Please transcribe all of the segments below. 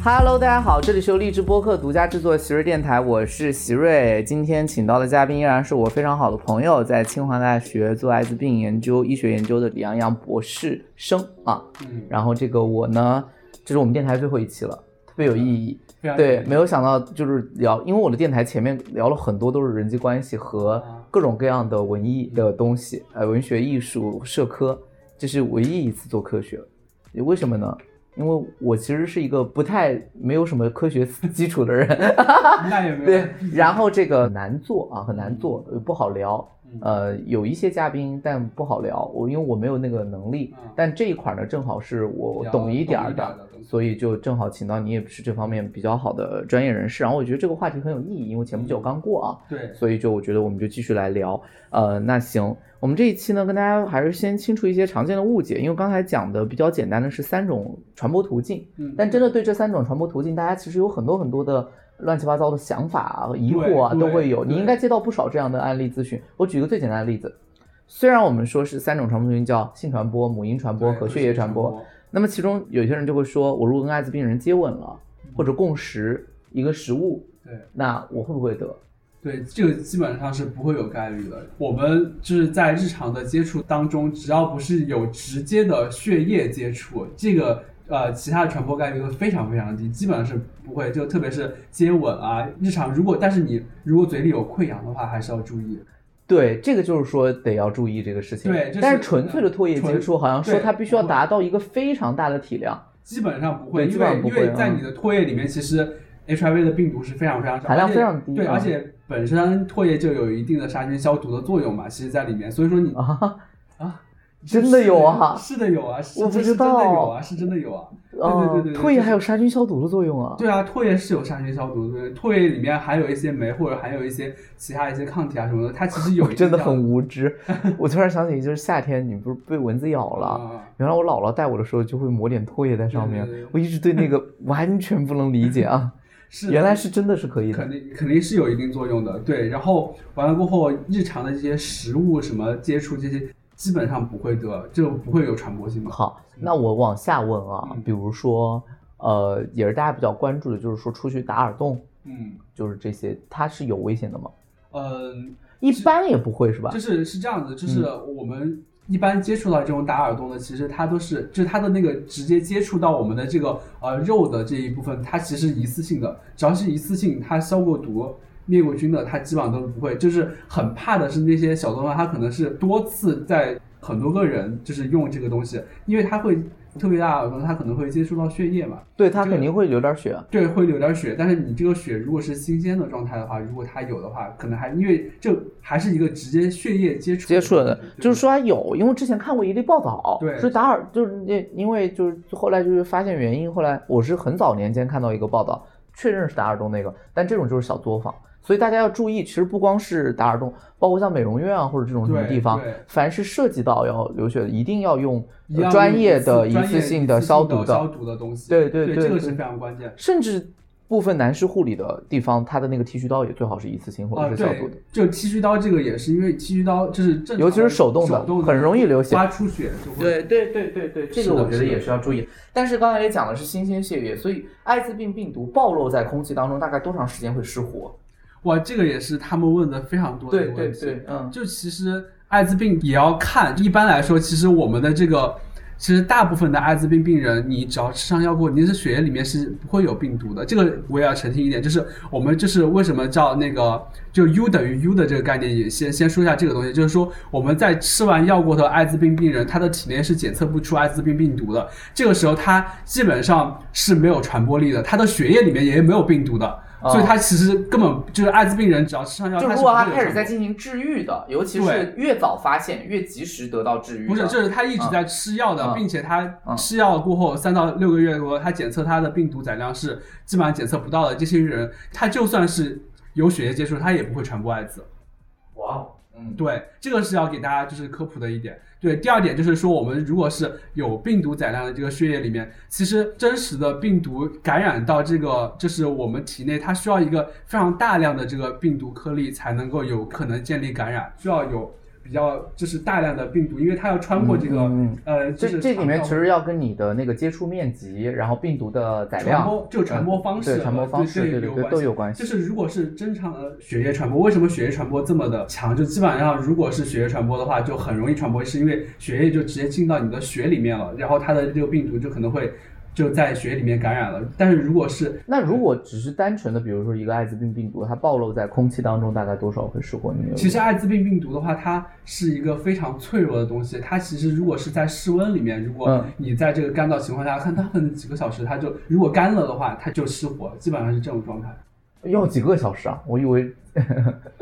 Hello，大家好，这里是由荔枝播客独家制作的席瑞电台，我是席瑞。今天请到的嘉宾依然是我非常好的朋友，在清华大学做艾滋病研究、医学研究的李洋洋博士生啊。嗯，然后这个我呢，这是我们电台最后一期了，特别有意义。对，没有想到就是聊，因为我的电台前面聊了很多都是人际关系和啊各种各样的文艺的东西，呃，文学、艺术、社科，这是唯一一次做科学。为什么呢？因为我其实是一个不太没有什么科学 基础的人，那也没有。对，然后这个难做啊，很难做，呃不好聊。嗯呃，有一些嘉宾，但不好聊。我因为我没有那个能力，嗯但这一块呢，正好是我懂一点儿的所以就正好请到你，也是这方面比较好的专业人士。然后我觉得这个话题很有意义，因为前不久刚过啊，对，所以就我觉得我们就继续来聊。呃，那行，我们这一期呢，跟大家还是先清除一些常见的误解，因为刚才讲的比较简单的是三种传播途径，嗯，但真的对这三种传播途径，大家其实有很多很多的乱七八糟的想法啊、疑惑啊，都会有。你应该接到不少这样的案例咨询。我举个最简单的例子，虽然我们说是三种传播途径，叫性传播、母婴传播和血液传播，，那么其中有些人就会说，我如果跟艾滋病人接吻了，或者共食一个食物，对那我会不会得？对，这个基本上是不会有概率的。我们就是在日常的接触当中，只要不是有直接的血液接触，这个呃其他的传播概率都非常非常低，基本上是不会。就特别是接吻啊，日常如果但是你如果嘴里有溃疡的话，还是要注意。对，这个就是说得要注意这个事情。对但是纯粹的唾液接触，好像说它必须要达到一个非常大的体量，基本上不会，基本上为因不会嗯为在你的唾液里面，其实 HIV 的病毒是非常非常少，含量非常低对而且本身唾液就有一定的杀菌消毒的作用嘛，其实在里面，所以说你啊，啊，真的有啊是的有啊，我不知道有啊，是真的有啊，对哦对对对，唾液还有杀菌消毒的作用啊。对啊，唾液是有杀菌消毒的，唾液里面含有一些酶或者含有一些其他一些抗体啊什么的，它其实有真的很无知。我突然想起，就是夏天你不是被蚊子咬了，啊原来我姥姥带我的时候就会抹点唾液在上面我一直对那个完全不能理解啊。是原来是真的是可以的肯。定肯定是有一定作用的，对。然后完了过后，日常的这些食物什么接触这些，基本上不会得，就不会有传播性的。好，那我往下问啊嗯，比如说，呃，也是大家比较关注的，就是说出去打耳洞，嗯就是这些，它是有危险的吗？嗯，一般也不会是吧就？是是这样子，就是嗯我们一般接触到这种打耳洞的，其实它都是就是它的那个直接接触到我们的这个呃肉的这一部分，它其实一次性的，只要是一次性，它消过毒。灭过菌的，他基本上都不会。就是很怕的是那些小作坊，他可能是多次在很多个人就是用这个东西，因为他会特别大的耳洞，它可能会接触到血液嘛，对，他肯定会流点血。啊对，会流点血。但是你这个血如果是新鲜的状态的话，如果它有的话，可能还因为这还是一个直接血液接触接触的，就是说它有，因为之前看过一例报道，对是达尔，就是那因为就是后来就是发现原因，后来我是很早年间看到一个报道，确认是打耳洞那个，但这种就是小作坊，所以大家要注意，其实不光是打耳洞，包括像美容院啊或者这种什么地方，凡是涉及到要流血的，一定要用专业的一次性的的消毒的消的，毒的东西。对对对，这个是非常关键。甚至部分男士护理的地方，它的那个剃须刀也最好是一次性或啊，者是消毒的对。，就剃须刀这个也是，因为剃须刀就是正尤其是手动的很容易流血刮出血就会。对对对对对，这个我觉得也是要注意。但是刚才也讲的是新鲜血液，所以艾滋病病毒暴露在空气当中，大概多长时间会失活？哇，这个也是他们问的非常多的问题。嗯，就其实艾滋病也要看，一般来说，其实我们的这个，其实大部分的艾滋病病人，你只要吃上药过，你是血液里面是不会有病毒的。这个我也要澄清一点，就是我们就是为什么叫那个就 U 等于 U 的这个概念，也先先说一下这个东西，就是说我们在吃完药过的艾滋病病人，他的体内是检测不出艾滋病病毒的，这个时候他基本上是没有传播力的，他的血液里面也没有病毒的。哦所以他其实根本就是艾滋病人，只要吃上药，就是如果他开始在进行治愈的，尤其是越早发现，越及时得到治愈。不是，就是他一直在吃药的，嗯并且他嗯吃药过后三到六个月过后，他检测他的病毒载量是基本上检测不到的。这些人，他就算是有血液接触，他也不会传播艾滋。哇哦，嗯，对，这个是要给大家就是科普的一点。对，第二点就是说，我们如果是有病毒载量的这个血液里面，其实真实的病毒感染到这个，就是我们体内，它需要一个非常大量的这个病毒颗粒才能够有可能建立感染，需要有比较就是大量的病毒，因为它要穿过这个、嗯呃，就是这这里面其实要跟你的那个接触面积，然后病毒的载量传量，播就传播方式、嗯对传播方式，对对对对都有关系。就是如果是正常的血液传播，为什么血液传播这么的强？就基本上如果是血液传播的话，就很容易传播，是因为血液就直接进到你的血里面了，然后它的这个病毒就可能会就在血里面感染了。但是如果是那如果只是单纯的，比如说一个艾滋病病毒，它暴露在空气当中，大概多少会失活？你其实艾滋病病毒的话，它是一个非常脆弱的东西。它其实如果是在室温里面，如果嗯你在这个干燥情况下，看它可能几个小时，它就如果干了的话，它就失活，基本上是这种状态。要几个小时啊？我以为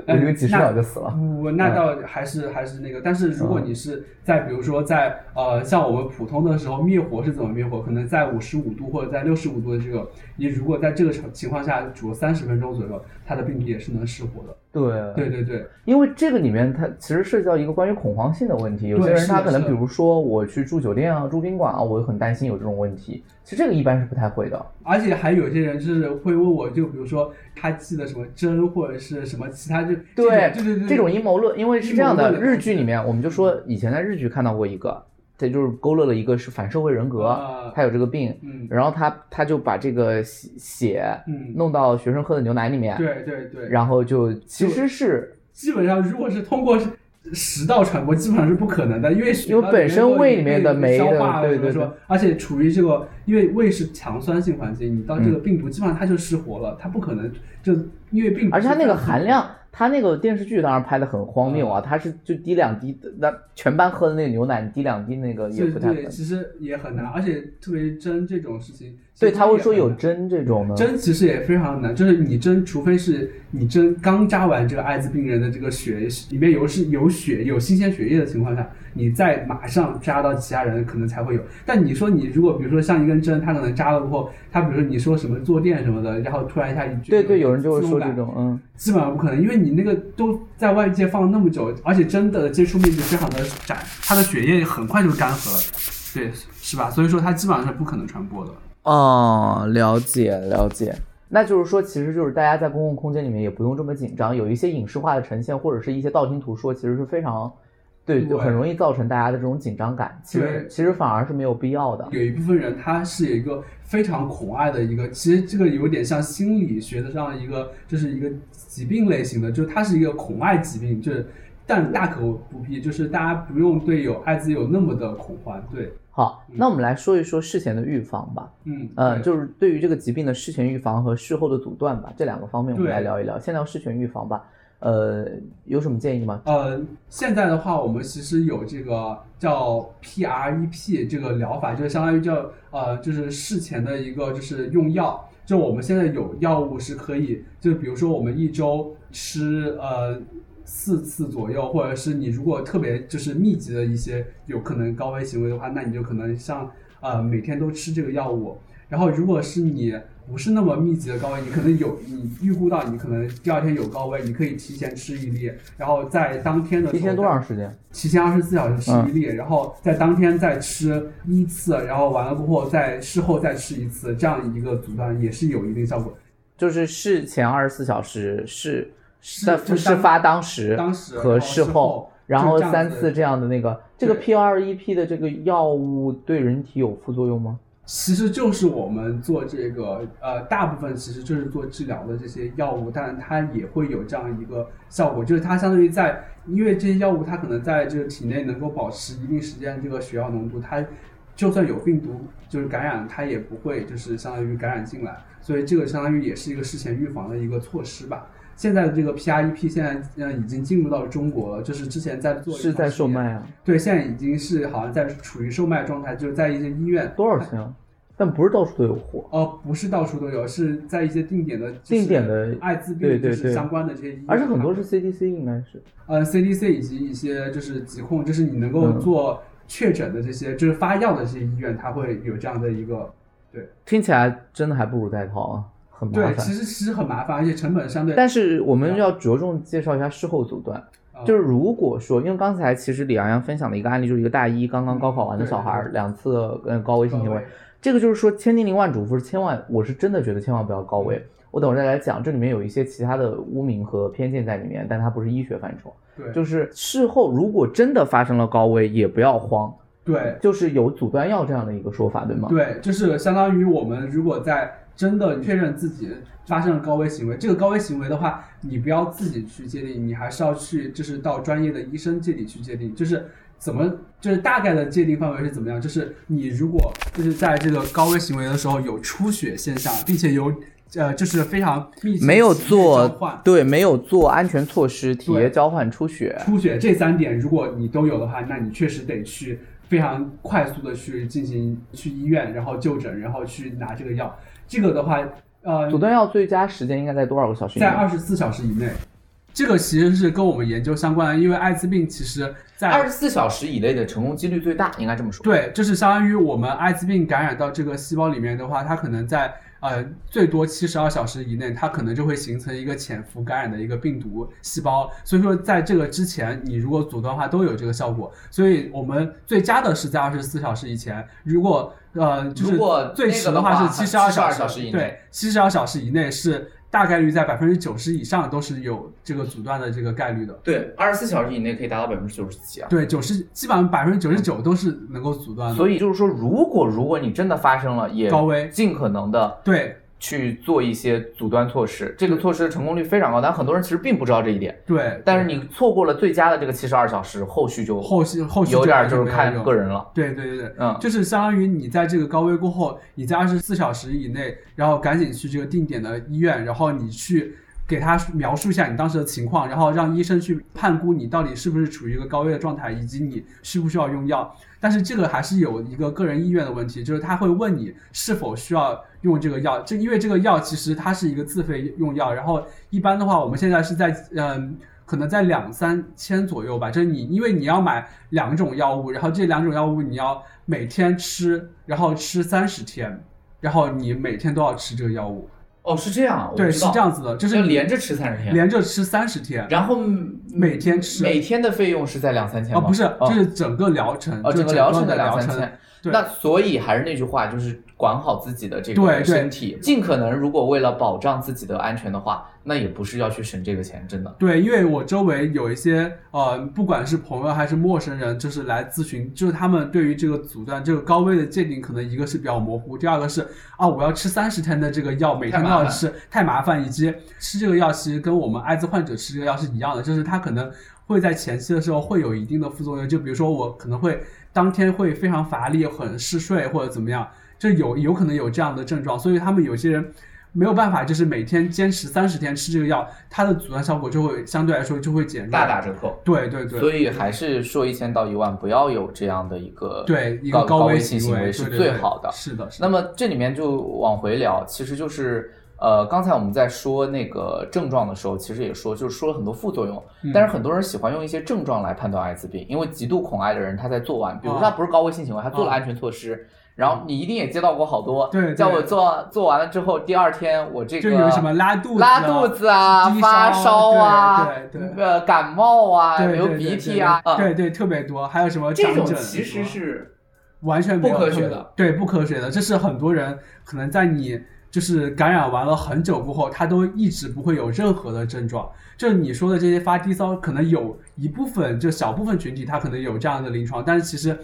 我以为几十秒就死了。不，那倒还是还是那个，但是如果嗯你是在比如说在呃像我们普通的时候灭火是怎么灭火？可能在五十五度或者在六十五度的这个，你如果在这个情情况下煮三十分钟左右，它的病毒也是能失活的。对对对对，因为这个里面它其实涉及到一个关于恐慌性的问题。有些人他可能比如说我去住酒店啊、住宾馆啊，我很担心有这种问题。其实这个一般是不太会的。而且还有些人就是会问我，就比如说他记得什么针或者是什么其他就对对对对这种阴谋论，因为是这样的，日剧里面我们就说以前在日剧看到过一个，这就是勾勒了一个是反社会人格啊，他有这个病，嗯然后他他就把这个血血嗯，弄到学生喝的牛奶里面，对对对，然后就其实是基本上如果是通过食道传播，基本上是不可能的，因为血因为本身胃里面的被酶的消化对对什么说，而且处于这个，因为胃是强酸性环境，你到嗯这个病毒基本上它就失活了，它不可能就因为病毒，而且它那个含。量，它那个电视剧当然拍的很荒谬嗯啊，它是就滴两滴，那全班喝的那个牛奶，你滴两滴那个也对对，不太可能。其实也很难，而且特别是针这种事情，对，其实他会说有针这种呢，针其实也非常难，就是你针，除非是你针刚扎完这个艾滋病人的这个血里面有是有血有新鲜血液的情况下，你再马上扎到其他人可能才会有。但你说你如果比如说像一根针，他可能扎了过后，他比如说你说什么坐垫什么的，然后突然一下对对，有人就会说这种，基本上不可能，因为你那个都在外界放了那么久，而且针的接触面积非常的窄，它的血液很快就干涸了，对，是吧？所以说它基本上是不可能传播的。哦，了解了解。那就是说，其实就是大家在公共空间里面也不用这么紧张，有一些影视化的呈现，或者是一些道听途说，其实是非常，对，就很容易造成大家的这种紧张感。其实其实反而是没有必要的。有一部分人他是有一个非常恐爱的一个，其实这个有点像心理学的这样一个，就是一个疾病类型的，就是它是一个恐爱疾病，就是但大可不必，就是大家不用对有艾滋有那么的恐慌，对，好，那我们来说一说事前的预防吧。嗯，呃，就是对于这个疾病的事前预防和事后的阻断吧，这两个方面我们来聊一聊。先聊事前预防吧。呃，有什么建议吗？呃，现在的话，我们其实有这个叫 PREP 这个疗法，就是相当于叫呃，就是事前的一个就是用药。就我们现在有药物是可以，就比如说我们一周吃呃四次左右，或者是你如果特别就是密集的一些有可能高危行为的话，那你就可能像呃每天都吃这个药物。然后如果是你不是那么密集的高危，你可能有你预估到你可能第二天有高危，你可以提前吃一粒，然后在当天的提前多长时间？提前二十四小时吃嗯一粒，然后在当天再吃一次，然后完了过后再事后再吃一次，这样一个阻断也是有一定效果。就是事前二十四小时是是在就当事发当时当时和事后后，然后三次这样的那个，这个 PREP 的这个药物对人体有副作用吗？其实就是我们做这个呃，大部分其实就是做治疗的这些药物，但它也会有这样一个效果，就是它相当于在，因为这些药物它可能在这个体内能够保持一定时间这个血药浓度，它就算有病毒就是感染，它也不会就是相当于感染进来，所以这个相当于也是一个事前预防的一个措施吧。现在的这个 PREP 现在嗯已经进入到中国了，就是之前在做是在售卖啊？对，现在已经是好像在处于售卖状态，就是在一些医院多少钱啊？但不是到处都有货。哦，不是到处都有，是在一些定点的、定点的艾滋病就是相关的这些医院，而且很多是 CDC 应该是。呃 CDC 以及一些就是疾控，就是你能够嗯做确诊的这些，就是发药的这些医院，它会有这样的一个对听起来真的还不如戴套啊，很麻对，烦其。实其实很麻烦，而且成本相对但是我们要着重介绍一下事后阻断，啊就是如果说，因为刚才其实李洋洋分享的一个案例，就是一个大一刚刚高考完的小孩两次嗯高危性行为，这个就是说千叮咛万嘱咐，千万我是真的觉得千万不要高危。嗯我等会儿再来讲，这里面有一些其他的污名和偏见在里面，但它不是医学范畴。对，就是事后如果真的发生了高危，也不要慌，对就是有阻断药这样的一个说法，对吗？对，就是相当于我们如果在真的确认自己发生了高危行为，这个高危行为的话，你不要自己去界定，你还是要去就是到专业的医生这里去界定，就是怎么就是大概的界定范围是怎么样？就是你如果就是在这个高危行为的时候有出血现象，并且有呃就是非常密集没有做对，没有做安全措施，体液交换出血，出血这三点，如果你都有的话，那你确实得去非常快速的去进行去医院，然后就诊，然后去拿这个药。这个的话，呃，阻断药最佳时间应该在多少个小时在？二十四小时以内。这个其实是跟我们研究相关的，因为艾滋病其实在二十四小时以内的成功几率最大，应该这么说。对，就是相当于我们艾滋病感染到这个细胞里面的话，它可能在呃最多七十二小时以内，它可能就会形成一个潜伏感染的一个病毒细胞。所以说，在这个之前，你如果阻断的话，都有这个效果。所以我们最佳的是在二十四小时以前，如果呃就是如果最迟的话是七十二72，小时以内对，七十二小时以内是大概率在百分之九十以上都是有这个阻断的这个概率的。对，二十四小时以内可以达到百分之九十几啊。对，九十基本上百分之九十九都是能够阻断的。所以就是说，如果如果你真的发生了，也高危尽可能的对去做一些阻断措施。这个措施的成功率非常高，但很多人其实并不知道这一点。对，但是你错过了最佳的这个七十二小时，后续就后续后续有点还就是看个人了。对对对对，嗯就是相当于你在这个高危过后，你在二十四小时以内，然后赶紧去这个定点的医院，然后你去给他描述一下你当时的情况，然后让医生去判估你到底是不是处于一个高危的状态，以及你需不需要用药。但是这个还是有一个个人意愿的问题，就是他会问你是否需要用这个药，这因为这个药其实它是一个自费用药，然后一般的话，我们现在是在嗯。可能在两三千左右吧，就是你，因为你要买两种药物，然后这两种药物你要每天吃，然后吃三十天，然后你每天都要吃这个药物。哦，是这样对，是这样子的，就是要连着吃三十天，连着吃三十天，然后每天吃每天的费用是在两三千啊，吗？不是，这就是整个疗程，哦，整个疗程的两三千。对那所以还是那句话，就是管好自己的这个身体，尽可能如果为了保障自己的安全的话，那也不是要去省这个钱，真的。对，因为我周围有一些呃，不管是朋友还是陌生人，就是来咨询，就是他们对于这个阻断这个高危的界定，可能一个是比较模糊，第二个是啊，我要吃三十天的这个药，每天都要吃，太麻烦，以及吃这个药其实跟我们艾滋患者吃这个药是一样的，就是它可能会在前期的时候会有一定的副作用，就比如说我可能会当天会非常乏力、很嗜睡或者怎么样，就有有可能有这样的症状，所以他们有些人。没有办法，就是每天坚持三十天吃这个药，它的阻断效果就会相对来说就会减弱，大打折扣。对对对，所以还是说一千到一万，不要有这样的一个对一高个危高性行为为是对对对最好的。是的，是的那么这里面就往回聊，其实就是呃，刚才我们在说那个症状的时候，其实也说，就是说了很多副作用。嗯但是很多人喜欢用一些症状来判断艾滋病，因为极度恐艾的人，他在做完，比如说啊他不是高危性行为，他做了安全措施。然后你一定也接到过好多，对对叫我做做完了之后，第二天我这个就有什么拉肚子、拉肚子啊、发烧啊、对对对呃感冒啊、流鼻涕啊，啊对对，特别多，还有什么这种其实是完全不科学的，对，不科学的。这是很多人可能在你就是感染完了很久过后，他都一直不会有任何的症状。就你说的这些发低烧，可能有一部分就小部分群体他可能有这样的临床，但是其实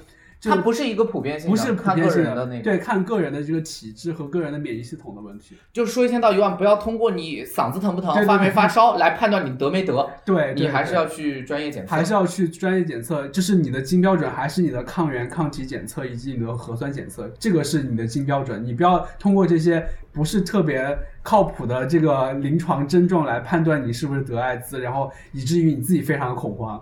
它不是一个普遍性的，不是普看个遍性人的那个，对，看个人的这个体质和个人的免疫系统的问题。就说一千道一万，不要通过你嗓子疼不疼、对对发没发烧来判断你得没得，对，你还是要去专业检测。还是要去专业检测，就是你的金标准还是你的抗原抗体检测以及你的核酸检测，这个是你的金标准。你不要通过这些不是特别靠谱的这个临床症状来判断你是不是得艾滋，然后以至于你自己非常恐慌。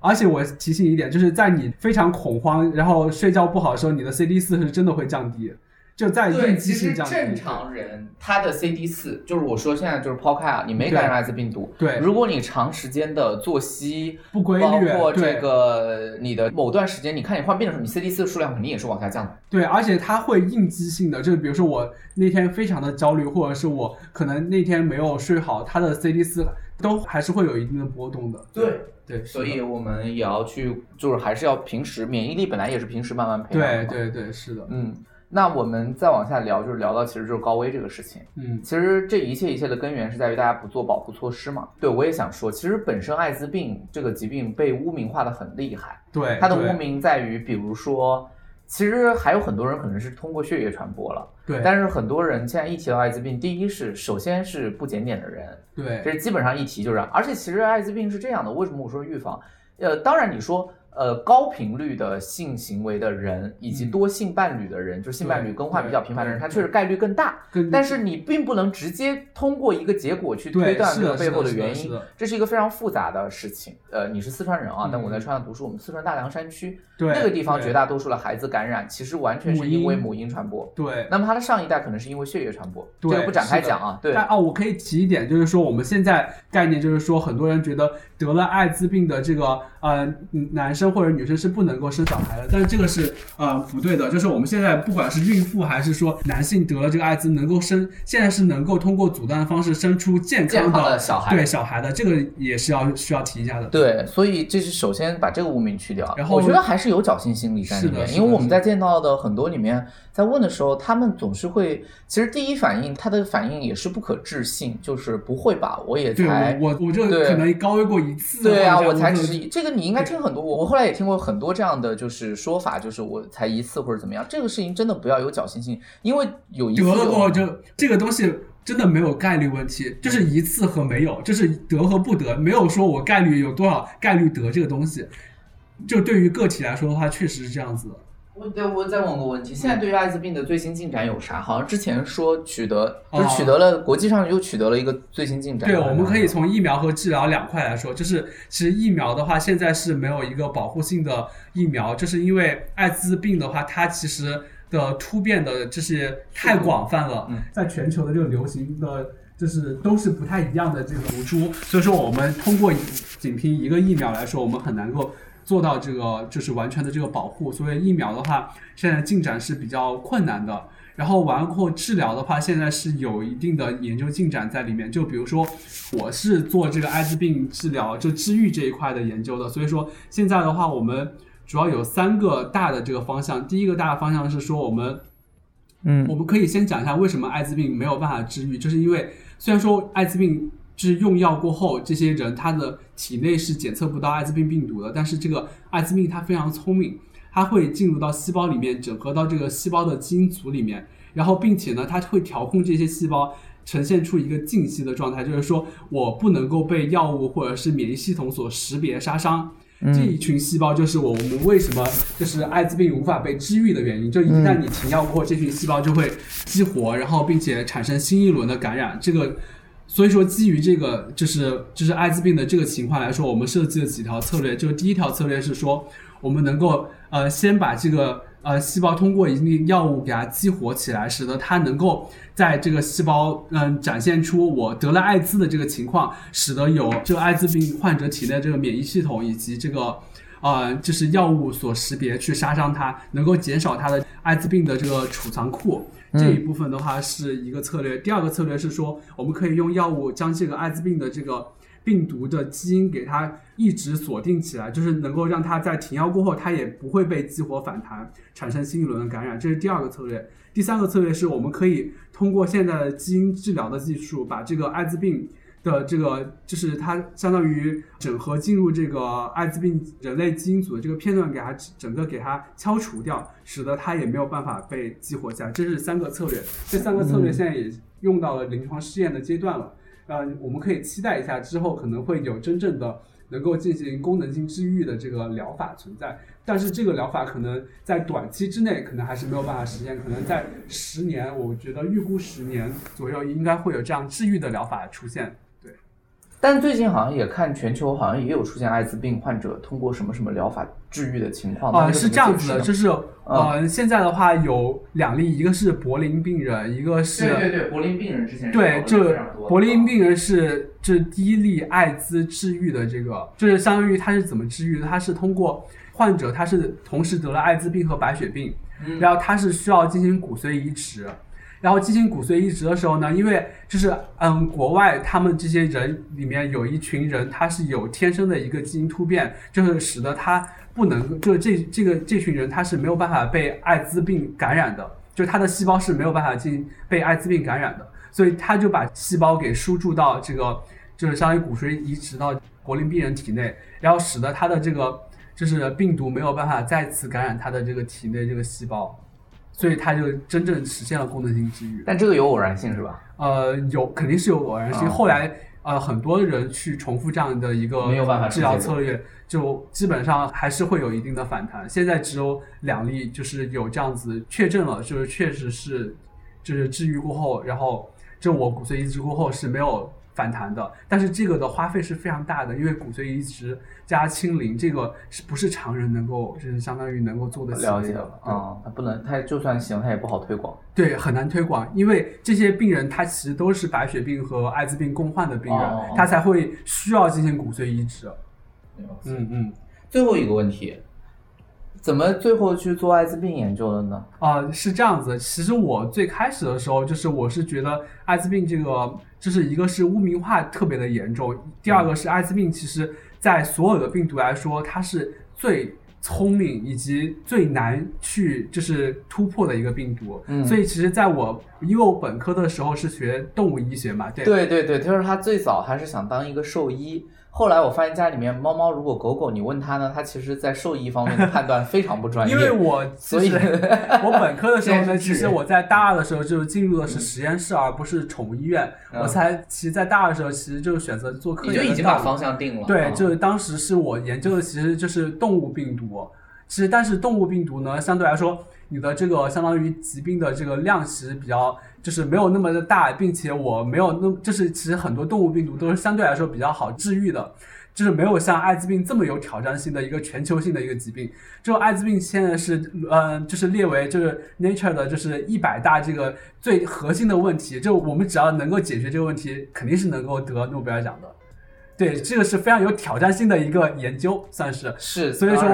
而且我提醒一点，就是在你非常恐慌，然后睡觉不好的时候，你的 CD 四是真的会降低，就在对，应其实激性降低。正常人他的 CD 四，就是我说现在就是抛开啊，你没感染艾滋病毒，对如果你长时间的作息不规律包律，括这个你的某段时间，你看你患病的时候，你 CD 四数量肯定也是往下降的。对，而且它会应激性的，就是比如说我那天非常的焦虑，或者是我可能那天没有睡好，它的 CD 四都还是会有一定的波动的。对对，所以我们也要去，就是还是要平时免疫力本来也是平时慢慢培养。对对对，是的，嗯，那我们再往下聊，就是聊到其实就是高危这个事情。嗯其实这一切一切的根源是在于大家不做保护措施嘛。对我也想说，其实本身艾滋病这个疾病被污名化的很厉害，对，它的污名在于，比如说，其实还有很多人可能是通过血液传播了，对，但是很多人现在一提到艾滋病，第一是首先是不检点的人，对这是基本上一提就是，而且其实艾滋病是这样的，为什么我说预防？呃，当然你说。呃，高频率的性行为的人，以及嗯多性伴侣的人，就是性伴侣更换比较频繁的人，他确实概率更大。但是你并不能直接通过一个结果去推断这个背后的原因，这是一个非常复杂的事情。呃，你是四川人啊，但我在嗯川上读书，我们四川大凉山区对那个地方绝大多数的孩子感染，其实完全是因为母婴传播。对。那么他的上一代可能是因为血液传播，这，个不展开讲啊。对，但哦，我可以提一点，就是说我们现在概念就是说，很多人觉得得了艾滋病的这个呃嗯男生或者女生是不能够生小孩的，但是这个是呃不对的。就是我们现在不管是孕妇还是说男性得了这个艾滋能够生，现在是能够通过阻断的方式生出健健康康的的小孩对小孩的，这个也是要需要提一下的。对，所以这是首先把这个污名去掉。然后我觉得还是有侥幸心理在里面，因为我们在见到的很多里面，在问的时候，他们总是会，其实第一反应他的反应也是不可置信，就是不会吧，我也对才我我我就可能高危过一次，对啊，我才这样只是这个，你应该听很多。我我后来也听过很多这样的就是说法，就是我才一次或者怎么样。这个事情真的不要有侥幸心，因为有一次得了过后就这个东西真的没有概率问题，就是一次和没有，就是得和不得，没有说我概率有多少概率得这个东西。就对于个体来说的话，确实是这样子的。我再我再问个问题，现在对于艾滋病的最新进展有啥？好像之前说取得，就取得了，国际上又取得了一个最新进展。对，我们可以从疫苗和治疗两块来说，就是其实疫苗的话，现在是没有一个保护性的疫苗，就是因为艾滋病的话，它其实的突变的就是太广泛了，嗯在全球的这个流行的。就是都是不太一样的这个毒株，所以说我们通过仅凭一个疫苗来说，我们很难够做到这个就是完全的这个保护。所以疫苗的话，现在进展是比较困难的。然后完后治疗的话，现在是有一定的研究进展在里面。就比如说，我是做这个艾滋病治疗，就治愈这一块的研究的。所以说现在的话，我们主要有三个大的这个方向。第一个大的方向是说，我们嗯我们可以先讲一下为什么艾滋病没有办法治愈，就是因为虽然说艾滋病就是用药过后，这些人他的体内是检测不到艾滋病病毒的，但是这个艾滋病它非常聪明，它会进入到细胞里面，整合到这个细胞的基因组里面，然后并且呢，它会调控这些细胞。呈现出一个静息的状态，就是说我不能够被药物或者是免疫系统所识别杀伤，这一群细胞就是我们为什么就是艾滋病无法被治愈的原因。就一旦你停药过后，这群细胞就会激活，然后并且产生新一轮的感染。这个，所以说基于这个就是就是艾滋病的这个情况来说，我们设计了几条策略。就第一条策略是说，我们能够呃先把这个呃细胞通过一定药物给它激活起来，使得它能够在这个细胞嗯、展现出我得了艾滋的这个情况，使得有这个艾滋病患者体内这个免疫系统以及这个。呃，就是药物所识别去杀伤它，能够减少它的艾滋病的这个储藏库。这一部分的话是一个策略。第二个策略是说，我们可以用药物将这个艾滋病的这个病毒的基因给它一直锁定起来，就是能够让它在停药过后，它也不会被激活反弹，产生新一轮的感染。这是第二个策略。第三个策略是我们可以通过现在的基因治疗的技术，把这个艾滋病的这个就是它相当于整合进入这个艾滋病人类基因组的这个片段，给它整个给它敲除掉，使得它也没有办法被激活起来。这是三个策略，这三个策略现在也用到了临床试验的阶段了。呃，我们可以期待一下之后可能会有真正的能够进行功能性治愈的这个疗法存在，但是这个疗法可能在短期之内可能还是没有办法实现，可能在十年，我觉得预估十年左右应该会有这样治愈的疗法出现。对，但最近好像也看全球好像也有出现艾滋病患者通过什么什么疗法治愈的情况。啊、那个是这样子的，就呢是呃，现在的话有两例，一个是柏林病人，一个是对对对，柏林病人之前对，就柏林病人是这第一例艾滋治愈的这个，就是相当于他是怎么治愈的？他是通过患者他是同时得了艾滋病和白血病，嗯然后他是需要进行骨髓移植。然后进行骨髓移植的时候呢，因为就是嗯，国外他们这些人里面有一群人，他是有天生的一个基因突变，就是使得他不能，就这这个这群人他是没有办法被艾滋病感染的，就是它的细胞是没有办法进被艾滋病感染的，所以他就把细胞给输注到这个就是相当于骨髓移植到柏林病人体内，然后使得他的这个就是病毒没有办法再次感染他的这个体内这个细胞，所以他就真正实现了功能性治愈。但这个有偶然性是吧？呃，有肯定是有偶然性。啊后来呃，很多人去重复这样的一个没有办法治疗策略，就基本上还是会有一定的反弹。现在只有两例，就是有这样子确证了，就是确实是就是治愈过后，然后就我骨髓移植过后是没有反弹的。但是这个的花费是非常大的，因为骨髓移植加清零，这个是不是常人能够就是相当于能够做得起了解的？对啊，它不能，它就算行，它也不好推广。对，很难推广，因为这些病人他其实都是白血病和艾滋病共患的病人，哦他才会需要进行骨髓移植。嗯嗯，最后一个问题，怎么最后去做艾滋病研究的呢？啊、是这样子。其实我最开始的时候，就是我是觉得艾滋病这个，就是一个是污名化特别的严重，第二个是艾滋病其实在所有的病毒来说，它是最聪明以及最难去就是突破的一个病毒。嗯所以其实在我因为我本科的时候是学动物医学嘛，对对对对，他说他最早还是想当一个兽医，后来我发现家里面猫猫如果狗狗，你问他呢，它其实在兽医方面的判断非常不专业。因为我 所以 我本科的时候呢，其实我在大二的时候就进入的是实验室，而不是宠物医院。嗯我才其实，在大二的时候，其实就选择做科研你就已经把方向定了。对，啊就是当时是我研究的，其实就是动物病毒。其实，但是动物病毒呢，相对来说，你的这个相当于疾病的这个量其实比较，就是没有那么的大，并且我没有那，就是其实很多动物病毒都是相对来说比较好治愈的，就是没有像艾滋病这么有挑战性的一个全球性的一个疾病。这个艾滋病现在是，呃，就是列为就是 Nature 的，就是一百大这个最核心的问题。就我们只要能够解决这个问题，肯定是能够得诺贝尔奖的。对，这个是非常有挑战性的一个研究，算是。是，所以说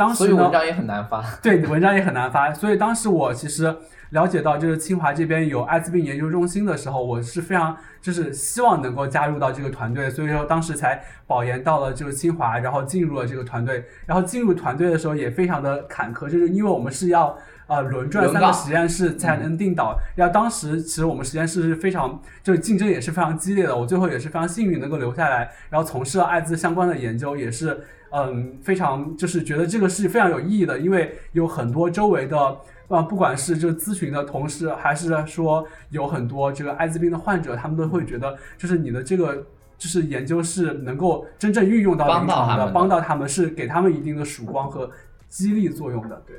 当时呢所以文，章也很难发。对文章也很难发。所以当时我其实了解到，就是清华这边有艾滋病研究中心的时候，我是非常就是希望能够加入到这个团队，所以说当时才保研到了就是清华，然后进入了这个团队。然后进入团队的时候也非常的坎坷，就是因为我们是要。呃，轮转三个实验室才能定导。然后当时其实我们实验室是非常，就是竞争也是非常激烈的。我最后也是非常幸运能够留下来，然后从事了艾滋相关的研究，也是嗯非常就是觉得这个是非常有意义的，因为有很多周围的呃不管是就咨询的同事，还是说有很多这个艾滋病的患者，他们都会觉得就是你的这个。就是研究是能够真正运用到临床的，到的帮到他们是给他们一定的曙光和激励作用的，对。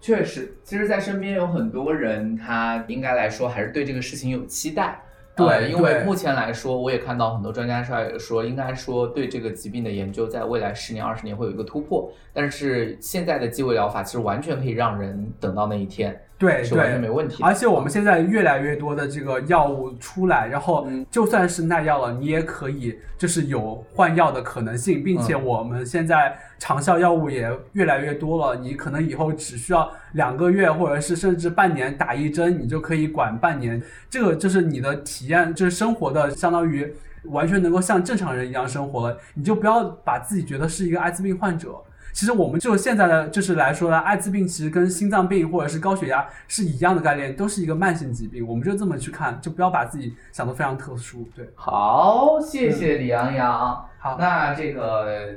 确实，其实，在身边有很多人，他应该来说还是对这个事情有期待。对呃因为目前来说，我也看到很多专家说也说，应该说对这个疾病的研究，在未来十年、二十年会有一个突破。但是现在的鸡尾疗法其实完全可以让人等到那一天，对是完全没问题。而且我们现在越来越多的这个药物出来，然后嗯就算是耐药了，你也可以就是有换药的可能性，并且嗯我们现在长效药物也越来越多了，你可能以后只需要两个月或者是甚至半年打一针，你就可以管半年。这个就是你的体验，就是生活的相当于完全能够像正常人一样生活了，你就不要把自己觉得是一个艾滋病患者。其实我们就现在的就是来说呢，艾滋病其实跟心脏病或者是高血压是一样的概念，都是一个慢性疾病。我们就这么去看，就不要把自己想得非常特殊。对，好，谢谢李阳阳。好，那这个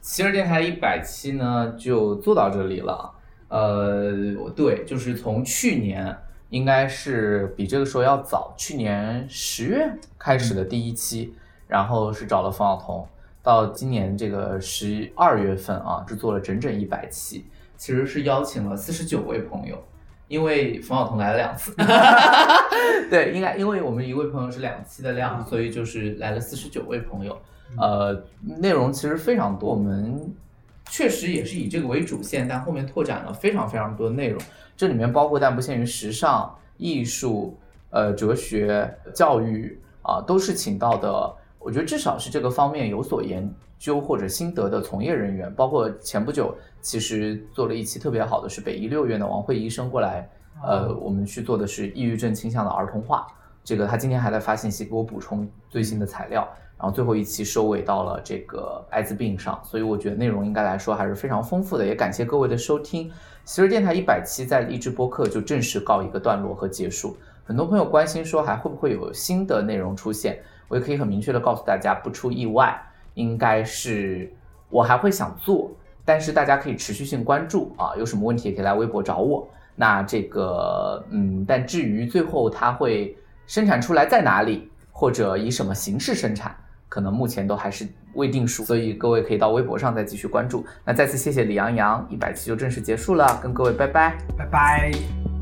其实电台一百期呢，就做到这里了。呃，对，就是从去年应该是比这个时候要早，去年十月开始的第一期，然后是找了冯晓彤，到今年这个十二月份啊，制作了整整一百期，其实是邀请了四十九位朋友。因为冯晓彤来了两次，对，应该因为我们一位朋友是两期的量，嗯所以就是来了四十九位朋友。呃，内容其实非常多，我们确实也是以这个为主线，但后面拓展了非常非常多的内容，这里面包括但不限于时尚、艺术、呃哲学、教育啊、都是请到的，我觉得至少是这个方面有所研究或者心得的从业人员，包括前不久其实做了一期特别好的是北医六院的王慧医生过来，呃，我们去做的是抑郁症倾向的儿童化。这个他今天还在发信息给我补充最新的材料，然后最后一期收尾到了这个艾滋病上，所以我觉得内容应该来说还是非常丰富的，也感谢各位的收听。其实电台一百期在励志播客就正式告一个段落和结束。很多朋友关心说还会不会有新的内容出现，我也可以很明确的告诉大家，不出意外，应该是我还会想做，但是大家可以持续性关注啊，有什么问题也可以来微博找我。那这个嗯，但至于最后它会生产出来在哪里，或者以什么形式生产？可能目前都还是未定数，所以各位可以到微博上再继续关注。那再次谢谢李阳洋，一百期就正式结束了，跟各位拜拜，拜拜。